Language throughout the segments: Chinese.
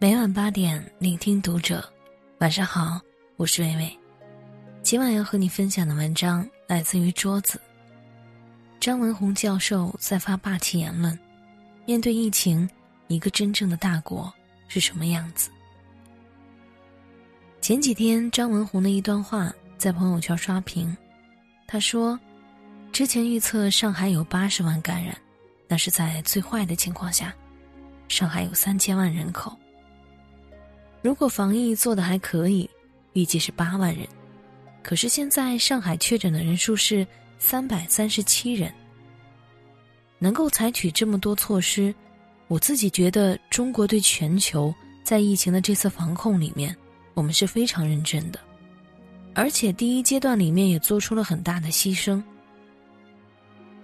每晚八点，聆听读者。晚上好，我是微微。今晚要和你分享的文章来自于桌子。张文宏教授在发霸气言论：面对疫情，一个真正的大国是什么样子？前几天，张文宏的一段话在朋友圈刷屏。他说：“之前预测上海有八十万感染，那是在最坏的情况下。上海有三千万人口。”如果防疫做的还可以，预计是八万人。可是现在上海确诊的人数是三百三十七人。能够采取这么多措施，我自己觉得中国对全球在疫情的这次防控里面，我们是非常认真的，而且第一阶段里面也做出了很大的牺牲。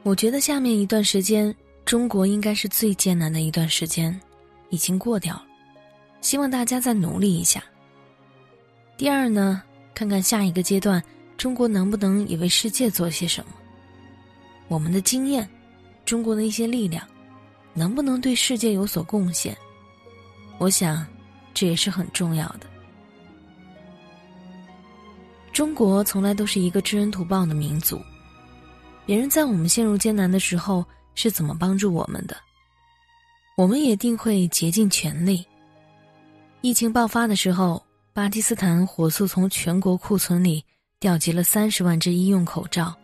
我觉得下面一段时间，中国应该是最艰难的一段时间，已经过掉了。希望大家再努力一下。第二呢，看看下一个阶段，中国能不能也为世界做些什么？我们的经验，中国的一些力量，能不能对世界有所贡献？我想，这也是很重要的。中国从来都是一个知恩图报的民族，别人在我们陷入艰难的时候是怎么帮助我们的，我们也定会竭尽全力。疫情爆发的时候，巴基斯坦火速从全国库存里调集了三十万只医用口罩、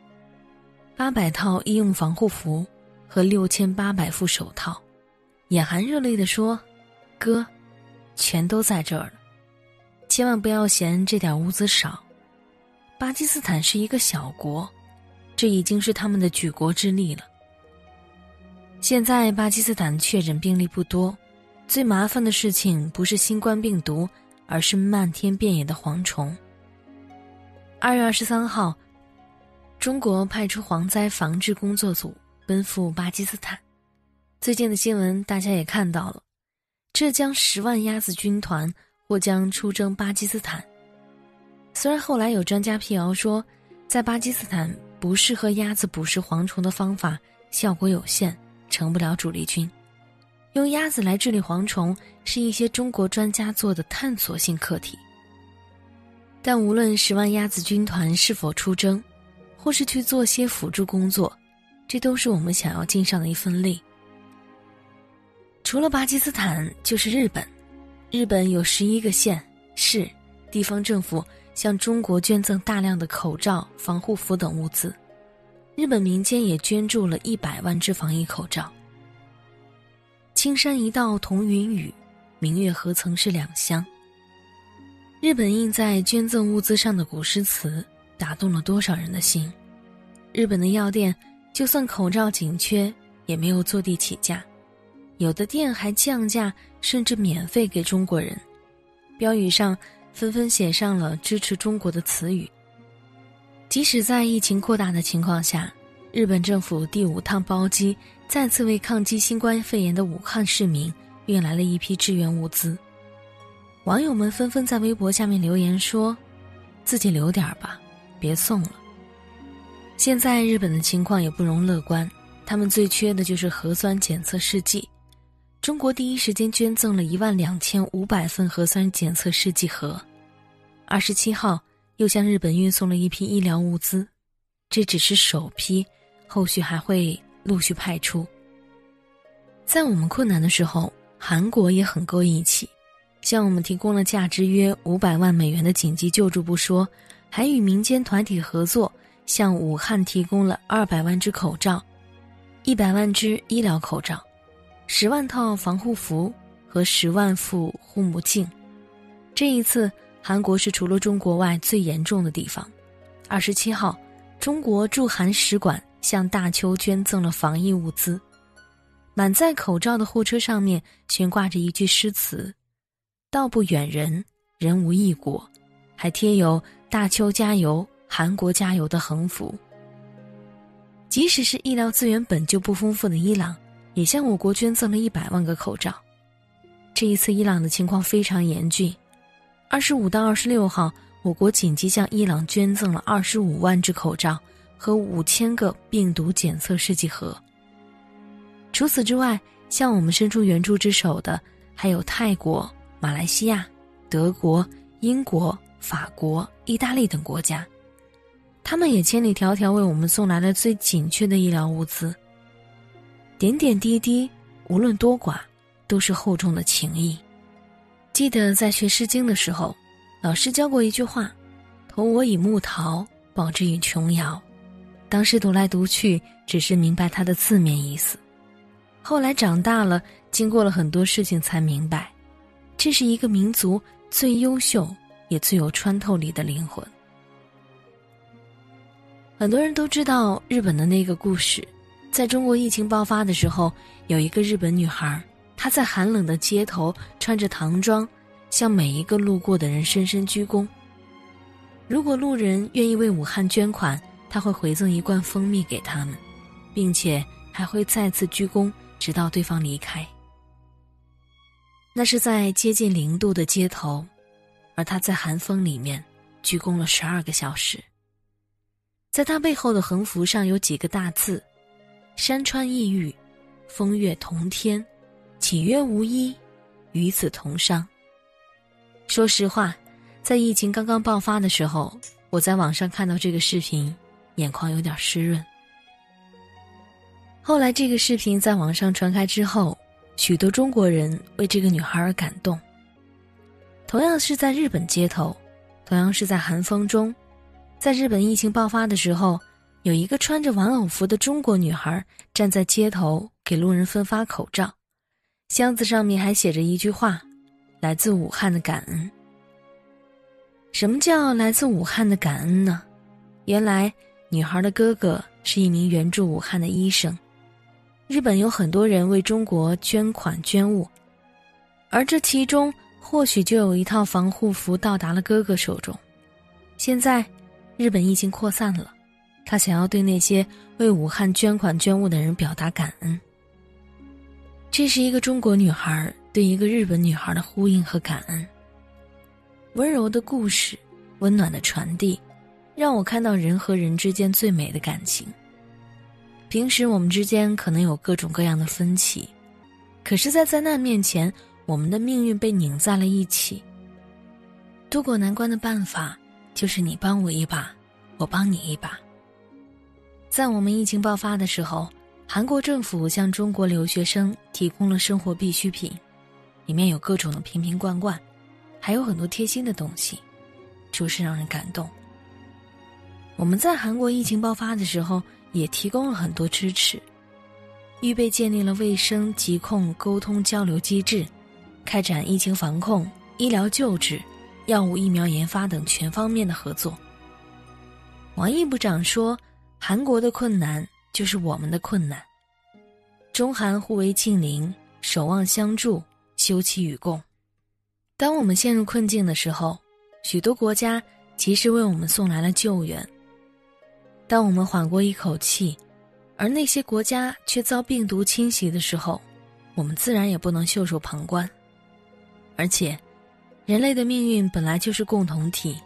八百套医用防护服和六千八百副手套，眼含热泪地说：“哥，全都在这儿了，千万不要嫌这点物资少。巴基斯坦是一个小国，这已经是他们的举国之力了。现在巴基斯坦确诊病例不多。”最麻烦的事情不是新冠病毒，而是漫天遍野的蝗虫。二月二十三号，中国派出蝗灾防治工作组奔赴巴基斯坦。最近的新闻大家也看到了，浙江十万鸭子军团或将出征巴基斯坦。虽然后来有专家辟谣说，在巴基斯坦不适合鸭子捕食蝗虫的方法效果有限，成不了主力军。用鸭子来治理蝗虫，是一些中国专家做的探索性课题。但无论十万鸭子军团是否出征，或是去做些辅助工作，这都是我们想要尽上的一份力。除了巴基斯坦，就是日本。日本有十一个县市地方政府向中国捐赠大量的口罩、防护服等物资，日本民间也捐助了一百万只防疫口罩。青山一道同云雨，明月何曾是两乡。日本印在捐赠物资上的古诗词，打动了多少人的心？日本的药店就算口罩紧缺，也没有坐地起价，有的店还降价，甚至免费给中国人。标语上纷纷写上了支持中国的词语。即使在疫情扩大的情况下，日本政府第五趟包机。再次为抗击新冠肺炎的武汉市民运来了一批支援物资，网友们纷纷在微博下面留言说：“自己留点吧，别送了。”现在日本的情况也不容乐观，他们最缺的就是核酸检测试剂。中国第一时间捐赠了一万两千五百份核酸检测试剂盒，二十七号又向日本运送了一批医疗物资，这只是首批，后续还会。陆续派出。在我们困难的时候，韩国也很够义气，向我们提供了价值约五百万美元的紧急救助不说，还与民间团体合作，向武汉提供了二百万只口罩、一百万只医疗口罩、十万套防护服和十万副护目镜。这一次，韩国是除了中国外最严重的地方。二十七号，中国驻韩使馆。向大邱捐赠了防疫物资，满载口罩的货车上面悬挂着一句诗词：“道不远人，人无异国”，还贴有“大邱加油，韩国加油”的横幅。即使是医疗资源本就不丰富的伊朗，也向我国捐赠了一百万个口罩。这一次伊朗的情况非常严峻，二十五到二十六号，我国紧急向伊朗捐赠了二十五万只口罩。和五千个病毒检测试剂盒。除此之外，向我们伸出援助之手的还有泰国、马来西亚、德国、英国、法国、意大利等国家，他们也千里迢迢为我们送来了最紧缺的医疗物资。点点滴滴，无论多寡，都是厚重的情谊。记得在学《诗经》的时候，老师教过一句话：“投我以木桃，报之以琼瑶。”当时读来读去，只是明白它的字面意思。后来长大了，经过了很多事情，才明白，这是一个民族最优秀也最有穿透力的灵魂。很多人都知道日本的那个故事，在中国疫情爆发的时候，有一个日本女孩，她在寒冷的街头穿着唐装，向每一个路过的人深深鞠躬。如果路人愿意为武汉捐款。他会回赠一罐蜂蜜给他们，并且还会再次鞠躬，直到对方离开。那是在接近零度的街头，而他在寒风里面鞠躬了十二个小时。在他背后的横幅上有几个大字：“山川异域，风月同天，岂曰无衣，与子同伤。”说实话，在疫情刚刚爆发的时候，我在网上看到这个视频。眼眶有点湿润。后来，这个视频在网上传开之后，许多中国人为这个女孩而感动。同样是在日本街头，同样是在寒风中，在日本疫情爆发的时候，有一个穿着玩偶服的中国女孩站在街头给路人分发口罩，箱子上面还写着一句话：“来自武汉的感恩。”什么叫来自武汉的感恩呢？原来。女孩的哥哥是一名援助武汉的医生。日本有很多人为中国捐款捐物，而这其中或许就有一套防护服到达了哥哥手中。现在，日本疫情扩散了，他想要对那些为武汉捐款捐物的人表达感恩。这是一个中国女孩对一个日本女孩的呼应和感恩。温柔的故事，温暖的传递。让我看到人和人之间最美的感情。平时我们之间可能有各种各样的分歧，可是，在灾难面前，我们的命运被拧在了一起。渡过难关的办法，就是你帮我一把，我帮你一把。在我们疫情爆发的时候，韩国政府向中国留学生提供了生活必需品，里面有各种的瓶瓶罐罐，还有很多贴心的东西，着实让人感动。我们在韩国疫情爆发的时候，也提供了很多支持，预备建立了卫生疾控沟通交流机制，开展疫情防控、医疗救治、药物疫苗研发等全方面的合作。王毅部长说：“韩国的困难就是我们的困难，中韩互为近邻，守望相助，休戚与共。当我们陷入困境的时候，许多国家及时为我们送来了救援。”当我们缓过一口气，而那些国家却遭病毒侵袭的时候，我们自然也不能袖手旁观。而且，人类的命运本来就是共同体，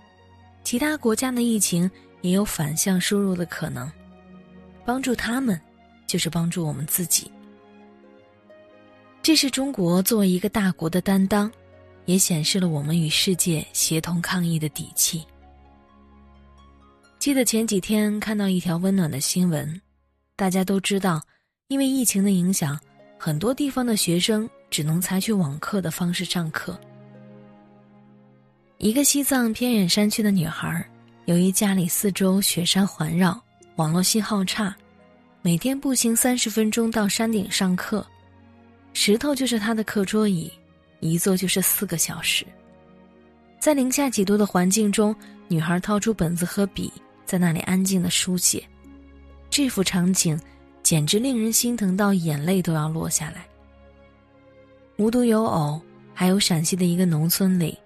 其他国家的疫情也有反向输入的可能。帮助他们，就是帮助我们自己。这是中国作为一个大国的担当，也显示了我们与世界协同抗疫的底气。记得前几天看到一条温暖的新闻，大家都知道，因为疫情的影响，很多地方的学生只能采取网课的方式上课。一个西藏偏远山区的女孩，由于家里四周雪山环绕，网络信号差，每天步行三十分钟到山顶上课，石头就是她的课桌椅，一坐就是四个小时。在零下几度的环境中，女孩掏出本子和笔。在那里安静的书写，这幅场景简直令人心疼到眼泪都要落下来。无独有偶，还有陕西的一个农村里，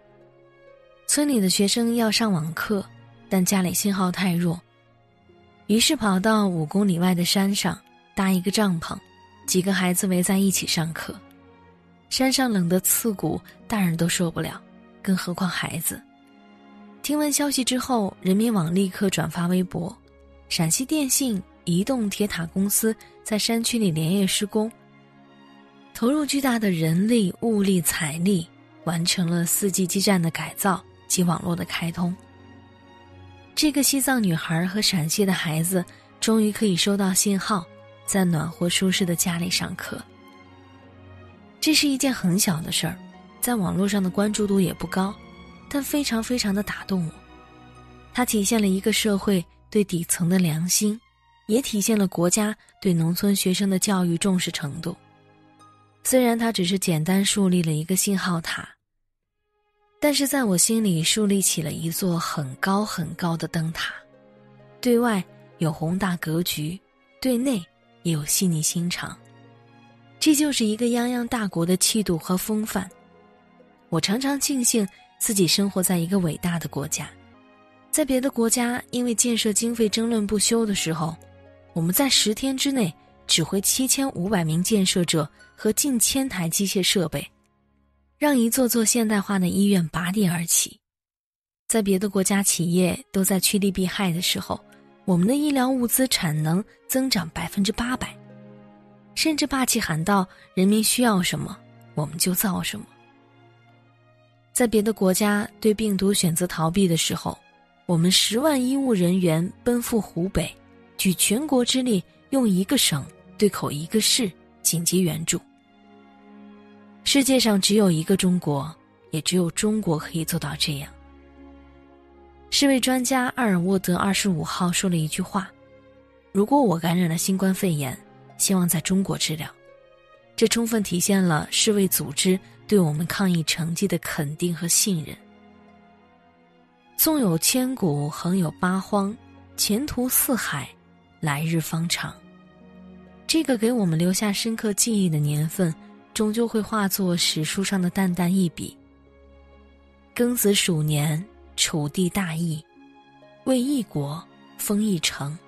村里的学生要上网课，但家里信号太弱，于是跑到五公里外的山上搭一个帐篷，几个孩子围在一起上课。山上冷得刺骨，大人都受不了，更何况孩子。听闻消息之后，人民网立刻转发微博。陕西电信、移动铁塔公司在山区里连夜施工，投入巨大的人力、物力、财力，完成了 4G 基站的改造及网络的开通。这个西藏女孩和陕西的孩子终于可以收到信号，在暖和舒适的家里上课。这是一件很小的事儿，在网络上的关注度也不高，但非常非常的打动我。它体现了一个社会对底层的良心，也体现了国家对农村学生的教育重视程度。虽然它只是简单树立了一个信号塔。但是在我心里树立起了一座很高很高的灯塔，对外有宏大格局，对内也有细腻心肠。这就是一个泱泱大国的气度和风范。我常常庆幸自己生活在一个伟大的国家，在别的国家因为建设经费争论不休的时候，我们在十天之内指挥七千五百名建设者和近千台机械设备。让一座座现代化的医院拔地而起，在别的国家企业都在趋利避害的时候，我们的医疗物资产能增长百分之八百，甚至霸气喊道：“人民需要什么，我们就造什么。”在别的国家对病毒选择逃避的时候，我们十万医务人员奔赴湖北，举全国之力，用一个省对口一个市紧急援助。世界上只有一个中国，也只有中国可以做到这样。世卫专家阿尔沃德二十五号说了一句话：“如果我感染了新冠肺炎，希望在中国治疗。”这充分体现了世卫组织对我们抗疫成绩的肯定和信任。纵有千古，横有八荒，前途似海，来日方长。这个给我们留下深刻记忆的年份。终究会化作史书上的淡淡一笔。庚子鼠年，楚地大疫，为一国，封一城，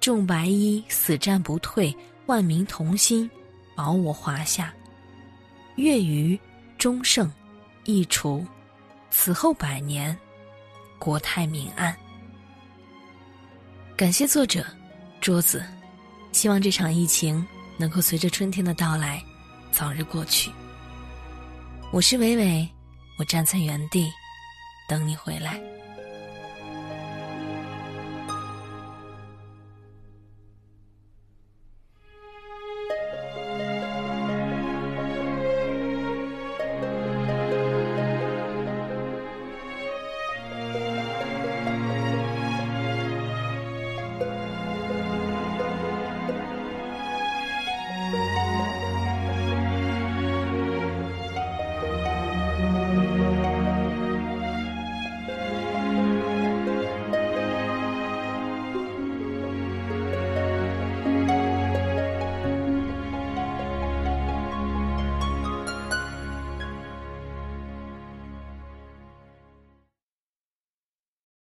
众白衣死战不退，万民同心，保我华夏。月余，终盛，易除，此后百年，国泰民安。感谢作者桌子，希望这场疫情能够随着春天的到来。早日过去。我是伟伟，我站在原地，等你回来。